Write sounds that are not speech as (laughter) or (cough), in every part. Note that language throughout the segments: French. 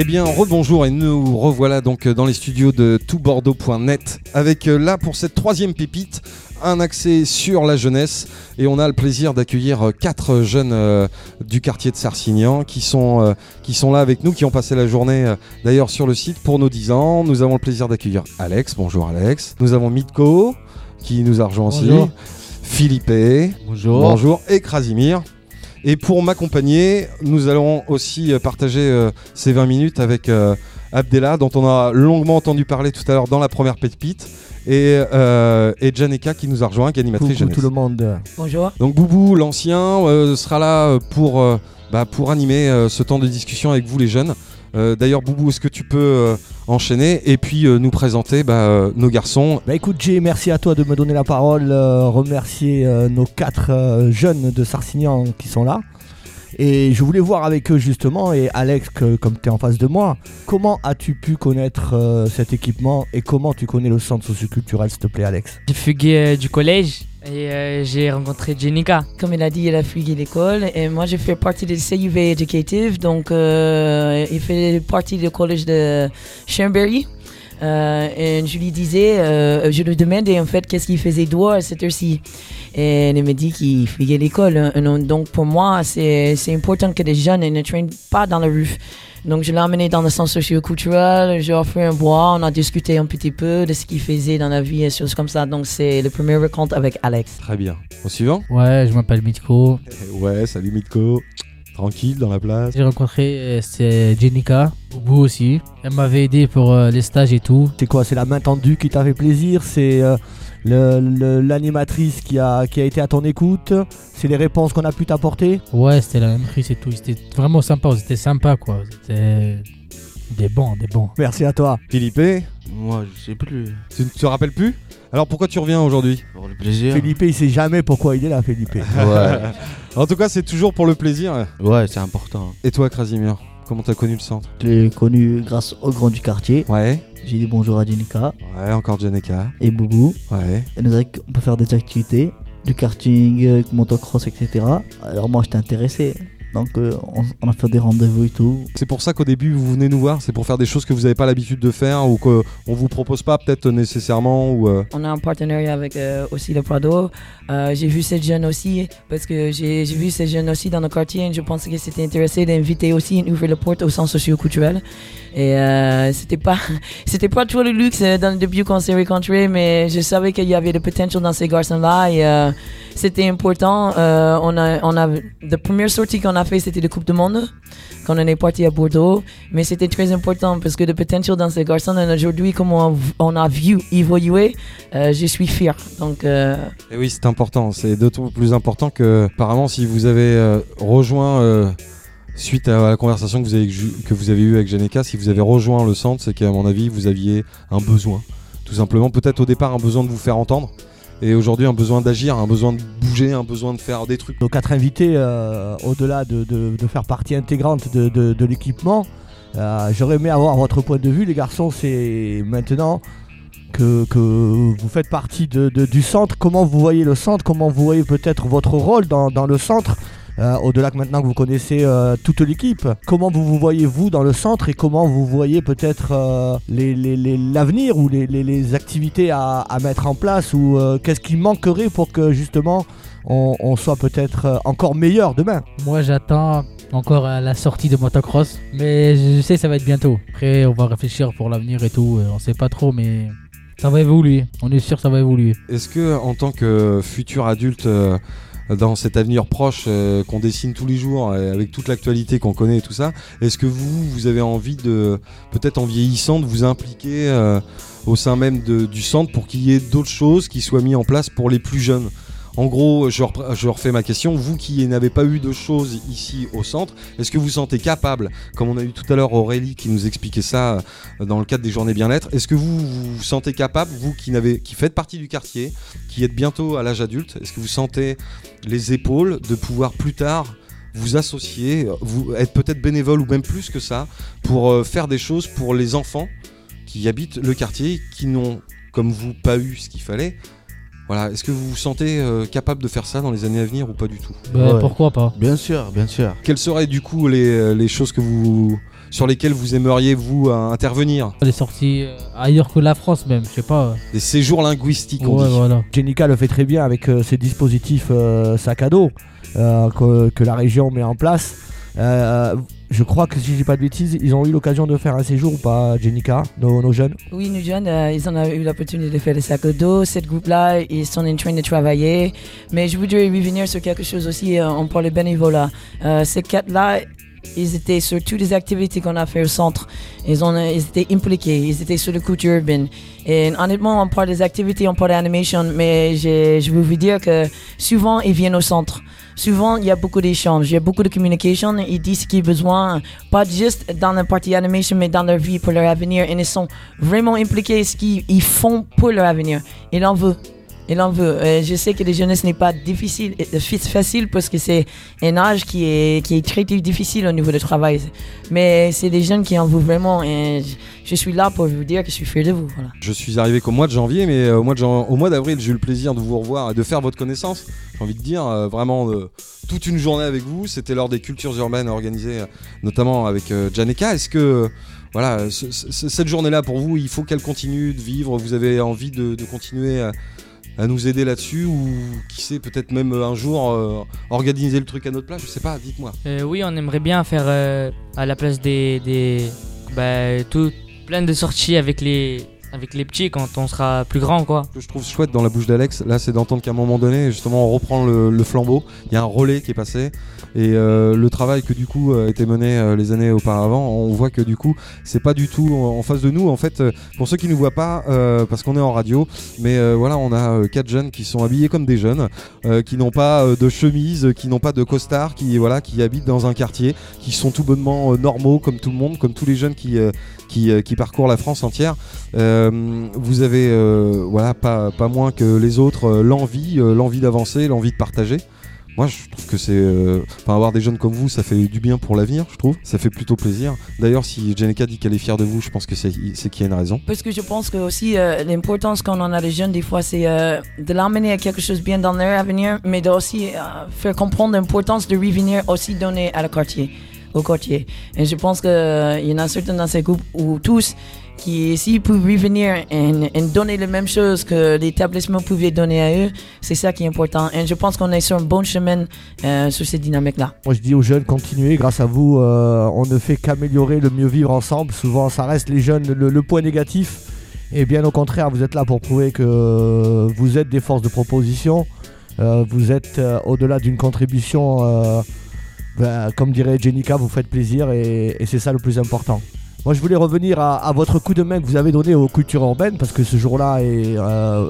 Eh bien, rebonjour et nous revoilà donc dans les studios de toutbordeaux.net avec euh, là pour cette troisième pépite un accès sur la jeunesse et on a le plaisir d'accueillir euh, quatre jeunes euh, du quartier de Sarcignan qui sont, euh, qui sont là avec nous, qui ont passé la journée euh, d'ailleurs sur le site pour nos 10 ans. Nous avons le plaisir d'accueillir Alex, bonjour Alex. Nous avons Mitko qui nous a rejoint aussi. Bonjour. Philippe, Bonjour. bonjour et Krasimir. Et pour m'accompagner, nous allons aussi euh, partager euh, ces 20 minutes avec euh, Abdella, dont on a longuement entendu parler tout à l'heure dans la première pépite, et, euh, et Janeka qui nous a rejoint, qui est animatrice Coucou jeunesse. tout le monde. Bonjour. Donc Boubou, l'ancien, euh, sera là pour, euh, bah, pour animer euh, ce temps de discussion avec vous les jeunes. Euh, D'ailleurs Boubou, est-ce que tu peux euh, enchaîner et puis euh, nous présenter bah, euh, nos garçons? Bah écoute Jay, merci à toi de me donner la parole, euh, remercier euh, nos quatre euh, jeunes de Sarcignan qui sont là. Et je voulais voir avec eux justement, et Alex, que- comme tu es en face de moi, comment as-tu pu connaître euh, cet équipement et comment tu connais le centre socioculturel, s'il te plaît Alex? J'ai fugué euh, du collège et euh, j'ai rencontré Jenica. Comme il a dit, il a fui l'école et moi j'ai fait partie de CUV Educative, donc euh, il fait partie du collège de Chambéry. Euh, et je lui disais, euh, je lui demandais en fait qu'est-ce qu'il faisait dehors à cette heure-ci. Et il me dit qu'il fuyait l'école. Donc pour moi, c'est important que les jeunes ne traînent pas dans la rue. Donc je l'ai emmené dans le centre socio-culturel, j'ai offert un bois, on a discuté un petit peu de ce qu'il faisait dans la vie et choses comme ça. Donc c'est le premier rencontre avec Alex. Très bien. Au suivant Ouais, je m'appelle Mitko. Ouais, salut Mitko. Tranquille dans la place. J'ai rencontré euh, c'est Jenica, Boubou aussi. Elle m'avait aidé pour euh, les stages et tout. C'est quoi C'est la main tendue qui t'a fait plaisir C'est euh, l'animatrice qui a, qui a été à ton écoute C'est les réponses qu'on a pu t'apporter? Ouais, c'était la même crise et tout. C'était vraiment sympa. C'était sympa quoi. C'était des bons, des bons. Merci à toi. Philippe, Moi, je sais plus. tu ne te rappelles plus? Alors pourquoi tu reviens aujourd'hui? Pour le plaisir. Philippe, il sait jamais pourquoi il est là, Philippe. Ouais, (laughs) En tout cas, c'est toujours pour le plaisir. ouais c'est important. Et toi, Krasimir? Comment t'as connu le centre Je l'ai connu grâce au grand du quartier. Ouais. J'ai dit bonjour à Jenica Ouais, encore Janeka. et Boubou. Ouais. Elle nous a dit qu'on peut faire des activités, du karting, motocross, etc. Alors moi j'étais intéressé. Donc euh, on, on a fait des rendez-vous et tout. C'est pour ça qu'au début vous venez nous voir, c'est pour faire des choses que vous n'avez pas l'habitude de faire ou qu'on vous propose pas peut-être nécessairement ou euh, On a un partenariat avec euh, aussi le Prado. Euh, j'ai vu cette jeune aussi parce que j'ai j'ai vu cette jeune aussi dans le quartier et je pensais que c'était intéressé d'inviter aussi ouvrir la porte au centre socio-culturel. Et euh, c'était pas (laughs) c'était pas trop le luxe dans le début qu'on s'est rencontrés, mais je savais qu'il y avait le potentiel dans ces garçons-là et euh, c'était important. Euh, on a on a la première sortie qu'on fait c'était de Coupe du Monde quand on est parti à Bordeaux, mais c'était très important parce que le potentiel dans ces garçons aujourd'hui comme on, a vu évoluer, euh, je suis fier. Donc euh, oui, c'est important. C'est d'autant plus important que, apparemment, si vous avez euh, rejoint, euh, suite à la conversation que vous, avez, que vous avez eue avec Janeka, si vous avez rejoint le centre, c'est qu'à mon avis, vous aviez un besoin. Tout simplement, peut-être au départ, un besoin de vous faire entendre. Et aujourd'hui, un besoin d'agir, un besoin de bouger, un besoin de faire des trucs. Nos quatre invités, euh, au-delà de, de- de faire partie intégrante de, de- l'équipement, euh, j'aurais aimé avoir votre point de vue, les garçons. C'est maintenant que, que vous faites partie du centre. Comment vous voyez le centre? Comment vous voyez peut-être votre rôle dans, dans le centre? Au-delà que maintenant que vous connaissez euh, toute l'équipe, comment vous vous voyez vous dans le centre et comment vous voyez peut-être euh, les- les- les- l'avenir ou les, les- les activités à, à mettre en place ou euh, qu'est-ce qui manquerait pour que justement on, on soit peut-être euh, encore meilleur demain? Moi, j'attends encore euh, la sortie de motocross. Mais je sais, ça va être bientôt. Après, on va réfléchir pour l'avenir et tout. Euh, On sait pas trop, mais ça va évoluer. On est sûr que ça va évoluer. Est-ce que, en tant que futur adulte, euh, dans cet avenir proche euh, qu'on dessine tous les jours, et avec toute l'actualité qu'on connaît et tout ça, est-ce que vous, vous avez envie de, peut-être en vieillissant, de vous impliquer euh, au sein même du centre pour qu'il y ait d'autres choses qui soient mises en place pour les plus jeunes? En gros, je, refais ma question. Vous qui n'avez pas eu de choses ici au centre, est-ce que vous sentez capable, comme on a eu tout à l'heure Aurélie qui nous expliquait ça euh, dans le cadre des journées bien-être, est-ce que vous vous sentez capable, vous qui, n'avez, faites partie du quartier, qui êtes bientôt à l'âge adulte, est-ce que vous sentez les épaules de pouvoir plus tard vous associer, vous être peut-être bénévole ou même plus que ça, pour euh, faire des choses pour les enfants qui habitent le quartier, qui n'ont, comme vous, pas eu ce qu'il fallait Voilà, est-ce que vous vous sentez euh, capable de faire ça dans les années à venir ou pas du tout? Bah, Ouais. Pourquoi pas Bien sûr, bien sûr. Quelles seraient du coup les, euh, les choses que vous sur lesquelles vous aimeriez vous intervenir? Les sorties euh, ailleurs que la France même, je sais pas. Des séjours linguistiques, on Ouais, dit. voilà. Jenica le fait très bien avec euh, ses dispositifs euh, sac à dos euh, que, que la région met en place. Je crois que si je dis pas de bêtises, ils ont eu l'occasion de faire un séjour ou pas, Jenica, nos, nos jeunes Oui, nous jeunes, euh, ils ont eu l'opportunité de faire des sacs dos. Cette groupe-là, ils sont en train de travailler. Mais je voudrais revenir sur quelque chose aussi. euh, on parle de bénévolat. Euh, ces quatre-là, ils étaient sur toutes les activités qu'on a fait au centre. Ils, ont, euh, ils étaient impliqués. Ils étaient sur le culture urbaine. Et honnêtement, on parle des activités, on parle d'animation. Mais je, je veux vous dire que souvent, ils viennent au centre. Souvent, il y a beaucoup d'échanges, il y a beaucoup de communication. Ils disent ce qu'ils ont besoin, pas juste dans la partie animation, mais dans leur vie, pour leur avenir. Et ils sont vraiment impliqués ce qu'ils ils font pour leur avenir. Ils en veulent. Ils en. Euh, je sais que la jeunesse n'est pas difficile, euh, facile parce que c'est un âge qui est, qui est très difficile au niveau du travail. Mais c'est des jeunes qui en veulent vraiment. Et je, suis là pour vous dire que je suis fier de vous. Je suis arrivé qu'au mois de janvier, mais euh, au mois d'avril, j'ai eu le plaisir de vous revoir et de faire votre connaissance. J'ai envie de dire euh, vraiment toute une journée avec vous. C'était lors des cultures urbaines organisées, notamment avec euh, Janeka. Est-ce que voilà, ce- ce- cette journée-là pour vous, il faut qu'elle continue de vivre? Vous avez envie de, continuer à nous aider là-dessus ou qui sait peut-être même euh, un jour euh, organiser le truc à notre place Je sais pas. Dites-moi. Euh, oui, on aimerait bien faire euh, à la place des, des bah, tout, plein de sorties avec les, avec les petits quand on sera plus grand, quoi. Ce que je trouve chouette dans la bouche d'Alex, là, c'est d'entendre qu'à un moment donné, justement, on reprend le, le flambeau. Il y a un relais qui est passé. Et euh, le travail que du coup a été mené euh, les années auparavant, on voit que du coup, c'est pas du tout en face de nous. En fait, euh, pour ceux qui ne voient pas, euh, parce qu'on est en radio, mais euh, voilà, on a euh, quatre jeunes qui sont habillés comme des jeunes, euh, qui n'ont pas euh, de chemise, qui n'ont pas de costard, qui voilà, qui habitent dans un quartier, qui sont tout bonnement euh, normaux comme tout le monde, comme tous les jeunes qui euh, qui, euh, qui parcourent la France entière. Euh, vous avez euh, voilà pas, pas moins que les autres euh, l'envie, euh, l'envie d'avancer, l'envie de partager. Moi, je trouve que c'est, euh, enfin, avoir des jeunes comme vous, ça fait du bien pour l'avenir, je trouve. Ça fait plutôt plaisir. D'ailleurs, si Jenica dit qu'elle est fière de vous, je pense que c'est, qu'il y a une raison. Parce que je pense que aussi euh, l'importance qu'on en a des jeunes, des fois, c'est euh, de l'emmener à quelque chose bien dans leur avenir, mais de aussi euh, faire comprendre l'importance de revenir aussi donner à le quartier, au quartier. Et je pense qu'il y en a certains dans ces groupes ou tous qui, s'ils peuvent revenir et, donner la même chose que l'établissement pouvait donner à eux, c'est ça qui est important. Et je pense qu'on est sur un bon chemin euh, sur cette dynamique-là. Moi je dis aux jeunes, continuez, grâce à vous, euh, on ne fait qu'améliorer le mieux vivre ensemble. Souvent ça reste les jeunes le, point négatif. Et bien au contraire, vous êtes là pour prouver que vous êtes des forces de proposition. Euh, vous êtes au-delà d'une contribution, ben, comme dirait Jenica, vous faites plaisir et c'est ça le plus important. Moi je voulais revenir à, votre coup de main que vous avez donné aux cultures urbaines parce que ce jour-là euh,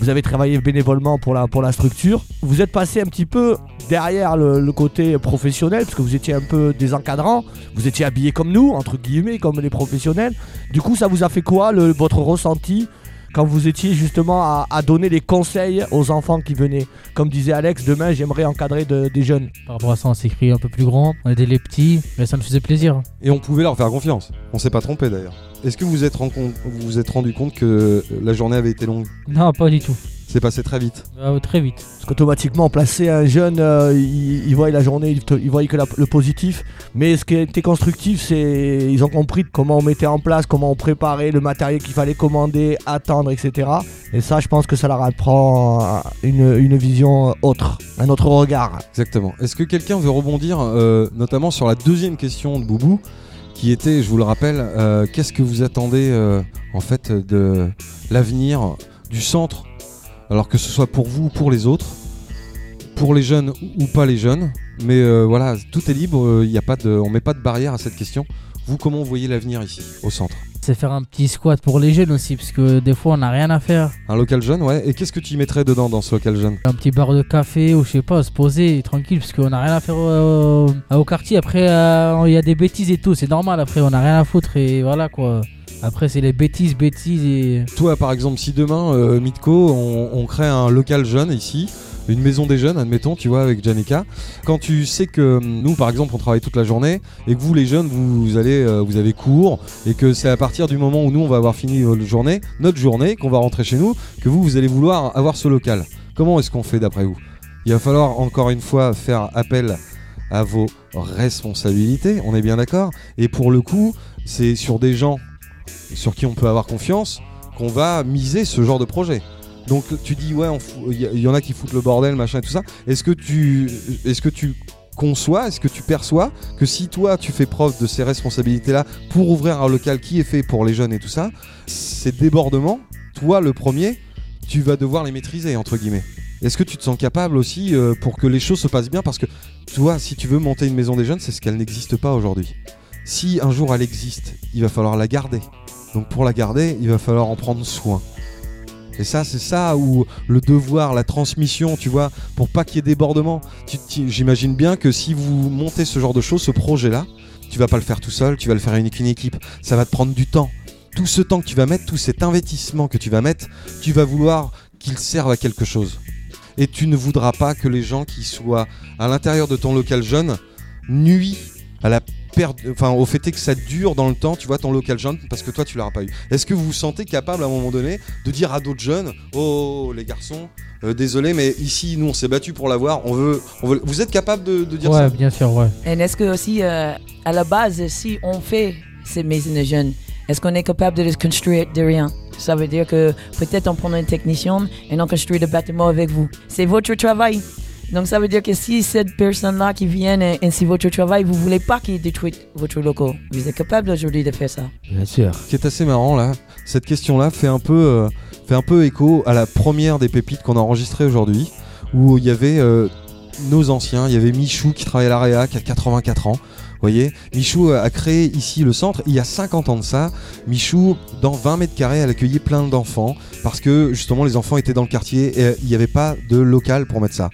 vous avez travaillé bénévolement pour la, structure. Vous êtes passé un petit peu derrière le, côté professionnel, parce que vous étiez un peu des encadrants, vous étiez habillés comme nous, entre guillemets, comme les professionnels. Du coup, ça vous a fait quoi, votre ressenti, quand vous étiez justement à, à donner les conseils aux enfants qui venaient Comme disait Alex, demain, j'aimerais encadrer de- des jeunes. Par rapport à ça, on s'est écrit un peu plus grand, on était les petits, mais ça me faisait plaisir. Et on pouvait leur faire confiance. On s'est pas trompé d'ailleurs. Est-ce que vous êtes, rencon- vous vous êtes rendu compte que la journée avait été longue? Non, pas du tout. C'est passé très vite. Ah, très vite. Parce qu'automatiquement, placer un jeune, euh, il, il voit la journée, il, te- il voit que la- le positif. Mais ce qui était constructif, c'est ils ont compris comment on mettait en place, comment on préparait le matériel qu'il fallait commander, attendre, etc. Et ça, je pense que ça leur apprend une, une vision autre, un autre regard. Exactement. Est-ce que quelqu'un veut rebondir, euh, notamment sur la deuxième question de Boubou, qui était, je vous le rappelle, euh, qu'est-ce que vous attendez euh, en fait de l'avenir du centre, alors que ce soit pour vous ou pour les autres, pour les jeunes ou pas les jeunes, mais euh, voilà, tout est libre, il y a pas de, on met pas de barrière à cette question. Vous, comment vous voyez l'avenir ici, au centre? C'est faire un petit squat pour les jeunes aussi, parce que des fois on n'a rien à faire. Un local jeune, ouais. Et qu'est-ce que tu y mettrais dedans dans ce local jeune? Un petit bar de café ou je sais pas, se poser tranquille, parce qu'on n'a rien à faire au, au quartier. Après, euh, il y a des bêtises et tout, c'est normal. Après, on n'a rien à foutre et voilà quoi. Après, c'est les bêtises, bêtises et. Toi, par exemple, si demain, euh, Mitko, on, crée un local jeune ici, une maison des jeunes, admettons, tu vois, avec Janica, quand tu sais que hum, nous, par exemple, on travaille toute la journée et que vous, les jeunes, vous, allez, euh, vous avez cours et que c'est à partir du moment où nous, on va avoir fini notre journée, notre journée, qu'on va rentrer chez nous, que vous, vous allez vouloir avoir ce local. Comment est-ce qu'on fait d'après vous? Il va falloir encore une fois faire appel à vos responsabilités, on est bien d'accord? Et pour le coup, c'est sur des gens sur qui on peut avoir confiance qu'on va miser ce genre de projet. Donc tu dis ouais, il y, y en a qui foutent le bordel, machin et tout ça. Est-ce que tu, est-ce que tu conçois, est-ce que tu perçois que si toi tu fais preuve de ces responsabilités-là pour ouvrir un local qui est fait pour les jeunes et tout ça, ces débordements, toi le premier, tu vas devoir les maîtriser entre guillemets. Est-ce que tu te sens capable aussi euh, pour que les choses se passent bien? Parce que toi, si tu veux monter une maison des jeunes, c'est ce qu'elle n'existe pas aujourd'hui. Si un jour elle existe, il va falloir la garder. Donc pour la garder, il va falloir en prendre soin. Et ça, c'est ça où le devoir, la transmission, tu vois, pour pas qu'il y ait débordement. J'imagine bien que si vous montez ce genre de choses, ce projet-là, tu vas pas le faire tout seul, tu vas le faire avec une équipe. Ça va te prendre du temps. Tout ce temps que tu vas mettre, tout cet investissement que tu vas mettre, tu vas vouloir qu'il serve à quelque chose. Et tu ne voudras pas que les gens qui soient à l'intérieur de ton local jeune nuisent à la enfin au fait que ça dure dans le temps, tu vois, ton local jeune, parce que toi tu l'auras pas eu. Est-ce que vous vous sentez capable à un moment donné de dire à d'autres jeunes, oh les garçons, euh, désolé, mais ici nous on s'est battu pour l'avoir, on veut, on veut. Vous êtes capable de, de dire Ouais, ça? bien sûr, ouais. Et est-ce que aussi, euh, à la base, si on fait ces maisons de jeunes, est-ce qu'on est capable de les construire de rien? Ça veut dire que peut-être on prend un technicien et on construit le bâtiment avec vous. C'est votre travail. Donc ça veut dire que si cette personne-là qui vient c'est votre travail, vous voulez pas qu'il détruise votre local. Vous êtes capable aujourd'hui de faire ça. Bien sûr. Ce qui est assez marrant là, cette question-là fait un peu, euh, fait un peu écho à la première des pépites qu'on a enregistrée aujourd'hui, où il y avait euh, nos anciens, il y avait Michou qui travaille à l'AREA, qui a 84 ans. Vous voyez, Michou a créé ici le centre. Il y a 50 ans de ça, Michou, dans 20 mètres carrés, elle accueillait plein d'enfants parce que justement les enfants étaient dans le quartier et euh, il n'y avait pas de local pour mettre ça.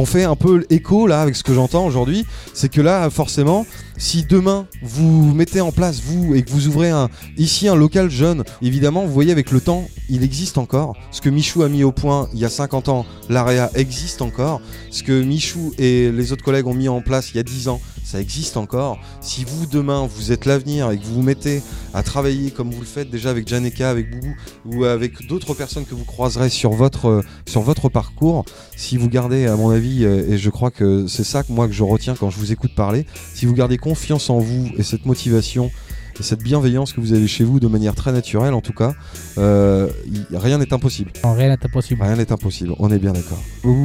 On fait un peu écho là avec ce que j'entends aujourd'hui, c'est que là forcément, si demain vous mettez en place vous et que vous ouvrez un, ici un local jeune, évidemment vous voyez avec le temps, il existe encore. Ce que Michou a mis au point il y a 50 ans, l'AREA existe encore. Ce que Michou et les autres collègues ont mis en place il y a 10 ans, ça existe encore. Si vous demain vous êtes l'avenir et que vous vous mettez à travailler comme vous le faites déjà avec Janeka, avec Boubou ou avec d'autres personnes que vous croiserez sur votre, euh, sur votre parcours, si vous gardez à mon avis, euh, et je crois que c'est ça que moi que je retiens quand je vous écoute parler, si vous gardez confiance en vous et cette motivation et cette bienveillance que vous avez chez vous de manière très naturelle en tout cas, euh, y- rien n'est impossible. En rien n'est impossible. Rien n'est impossible, on est bien d'accord.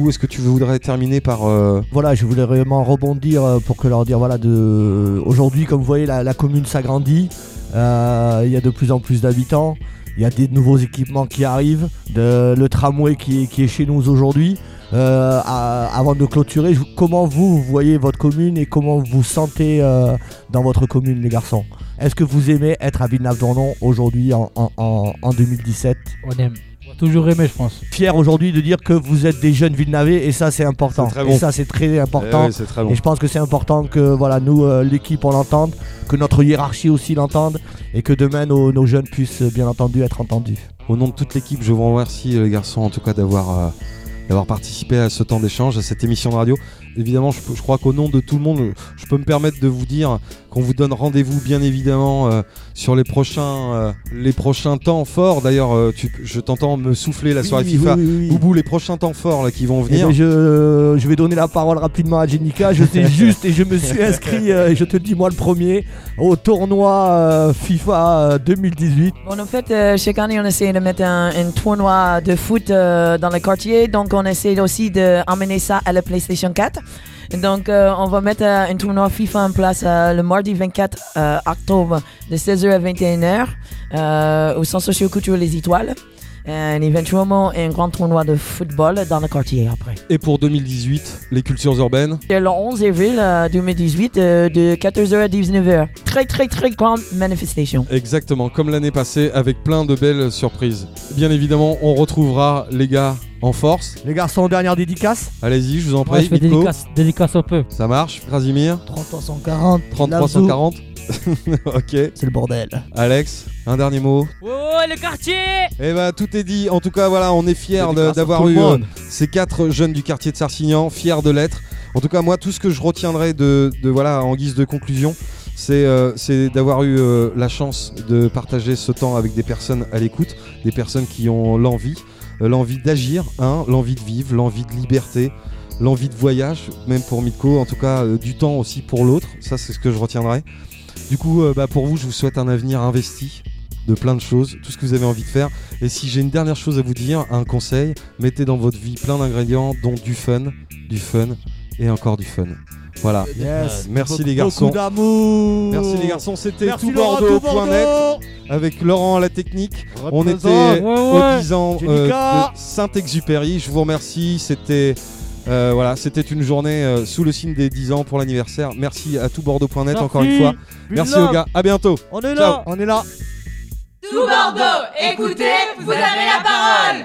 Est-ce que tu voudrais terminer par... euh, Voilà, je voulais vraiment rebondir euh, pour que leur dire voilà de aujourd'hui comme vous voyez la, la commune s'agrandit, Euh, il y a de plus en plus d'habitants, il y a des nouveaux équipements qui arrivent, de- le tramway qui est, qui est chez nous aujourd'hui. Euh, à- avant de clôturer, comment vous, vous voyez votre commune et comment vous sentez euh, dans votre commune les garçons? Est-ce que vous aimez être à Villeneuve-d'Ornon aujourd'hui en, en- en- en 2017 On aime. Toujours aimer, je pense. Fier aujourd'hui de dire que vous êtes des jeunes Villenavais et ça c'est important. Très bon. Et ça c'est très important. eh ouais, c'est très bon. Et je pense que c'est important que voilà, nous, euh, l'équipe, on l'entende, que notre hiérarchie aussi l'entende, et que demain nos, nos jeunes puissent euh, bien entendu être entendus. Au nom de toute l'équipe, je vous remercie les garçons en tout cas d'avoir euh, d'avoir participé à ce temps d'échange, à cette émission de radio. Évidemment, je, je crois qu'au nom de tout le monde, je peux me permettre de vous dire qu'on vous donne rendez-vous bien évidemment euh, sur les prochains euh, les prochains temps forts. D'ailleurs, euh, tu- je t'entends me souffler la soirée Oui, FIFA. oui, oui, oui. Boubou, les prochains temps forts là qui vont Eh venir. ben, je, je vais donner la parole rapidement à Jenica. Je sais (laughs) juste et je me suis inscrit, euh, et je te le dis moi le premier, au tournoi euh, FIFA euh, 2018. Bon, en fait, euh, chaque année, on essaie de mettre un, un tournoi de foot euh, dans le quartier. Donc, on essaie aussi d'emmener ça à la PlayStation 4. Donc, euh, on va mettre euh, un tournoi FIFA en place euh, le mardi 24 euh, octobre de 16h à 21h euh, au centre socio-culturel Les Étoiles. Et éventuellement, un grand tournoi de football dans le quartier après. Et pour 2018, les cultures urbaines? C'est le 11 avril euh, 2018 euh, de 14h à 19h. Très, très, très grande manifestation. Exactement, comme l'année passée, avec plein de belles surprises. Bien évidemment, on retrouvera les gars en force. Les garçons, dernière dédicace. Allez-y, je vous en prie. je fais Mitko. dédicace, dédicace un peu. Ça marche, Krasimir? 3340. 3340 (laughs) ok. C'est le bordel. Alex, un dernier mot. Oh, le quartier Eh ben tout est dit. En tout cas, voilà, on est fiers d'avoir eu euh, ces quatre jeunes du quartier de Sarcignan, fiers de l'être. En tout cas, moi, tout ce que je retiendrai de, de, voilà, en guise de conclusion, c'est euh, d'avoir eu euh, la chance de partager ce temps avec des personnes à l'écoute, des personnes qui ont l'envie, euh, l'envie d'agir, hein, l'envie de vivre, l'envie de liberté, l'envie de voyage, même pour Mitko, en tout cas euh, du temps aussi pour l'autre. Ça, c'est ce que je retiendrai. Du coup, euh, bah, pour vous, je vous souhaite un avenir investi de plein de choses, tout ce que vous avez envie de faire. Et si j'ai une dernière chose à vous dire, un conseil, mettez dans votre vie plein d'ingrédients, dont du fun, du fun et encore du fun. Voilà. Yes. Merci les garçons. Beaucoup d'amour. Merci les garçons, c'était tout Bordeaux.net Bordeaux. avec Laurent à la technique. On était Ouais, ouais. 10 ans euh, de Saint-Exupéry. Je vous remercie. C'était euh, voilà, c'était une journée euh, sous le signe des 10 ans pour l'anniversaire. Merci à tout Bordeaux.net encore une fois. Merci aux gars. À bientôt. On est Ciao. là. On est là. Tout Bordeaux, écoutez, vous avez la parole